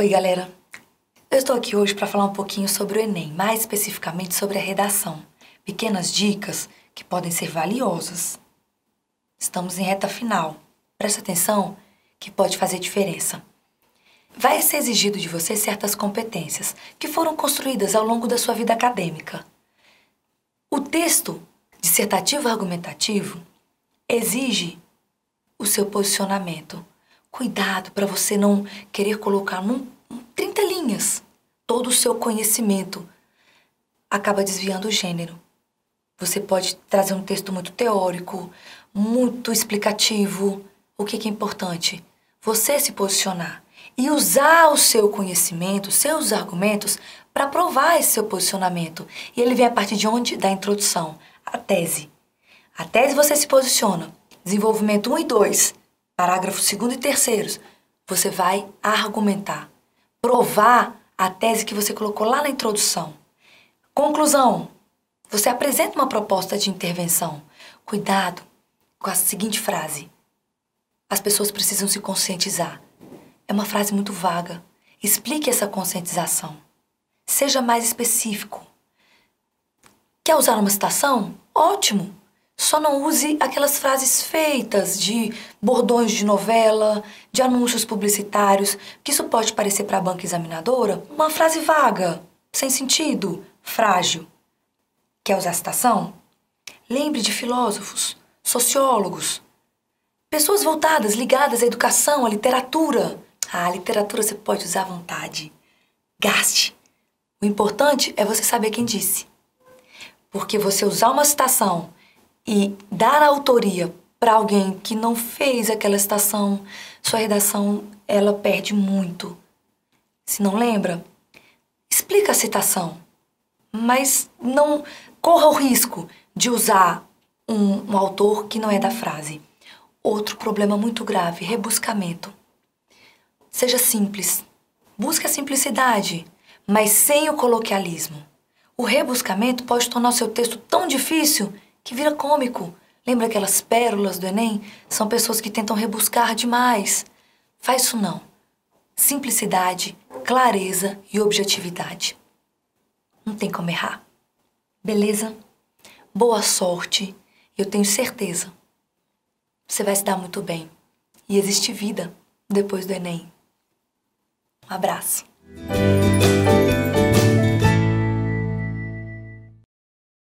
Oi, galera. Eu estou aqui hoje para falar um pouquinho sobre o Enem, mais especificamente sobre a redação. Pequenas dicas que podem ser valiosas. Estamos em reta final. Presta atenção que pode fazer diferença. Vai ser exigido de você certas competências que foram construídas ao longo da sua vida acadêmica. O texto dissertativo argumentativo exige o seu posicionamento. Cuidado para você não querer colocar num, num 30 linhas todo o seu conhecimento. Acaba desviando o gênero. Você pode trazer um texto muito teórico, muito explicativo. O que, que é importante? Você se posicionar e usar o seu conhecimento, seus argumentos, para provar esse seu posicionamento. E ele vem a partir de onde? Da introdução, a tese. A tese você se posiciona. Desenvolvimento 1 e 2, parágrafo 2 e 3, você vai argumentar, provar a tese que você colocou lá na introdução. Conclusão: você apresenta uma proposta de intervenção. Cuidado com a seguinte frase: as pessoas precisam se conscientizar. É uma frase muito vaga. Explique essa conscientização. Seja mais específico. Quer usar uma citação? Ótimo! Só não use aquelas frases feitas de bordões de novela, de anúncios publicitários, que isso pode parecer para a banca examinadora uma frase vaga, sem sentido, frágil. Quer usar citação? Lembre de filósofos, sociólogos, pessoas voltadas, ligadas à educação, à literatura. Ah, a literatura você pode usar à vontade. Gaste. O importante é você saber quem disse. Porque você usar uma citação e dar autoria para alguém que não fez aquela citação, sua redação ela perde muito. Se não lembra, explica a citação, mas não corra o risco de usar um, um autor que não é da frase. Outro problema muito grave, rebuscamento. Seja simples. Busque a simplicidade, mas sem o coloquialismo. O rebuscamento pode tornar o seu texto tão difícil que vira cômico. Lembra aquelas pérolas do Enem? São pessoas que tentam rebuscar demais. Faz isso não. Simplicidade, clareza e objetividade. Não tem como errar. Beleza? Boa sorte. Eu tenho certeza. Você vai se dar muito bem. E existe vida depois do Enem. Um abraço.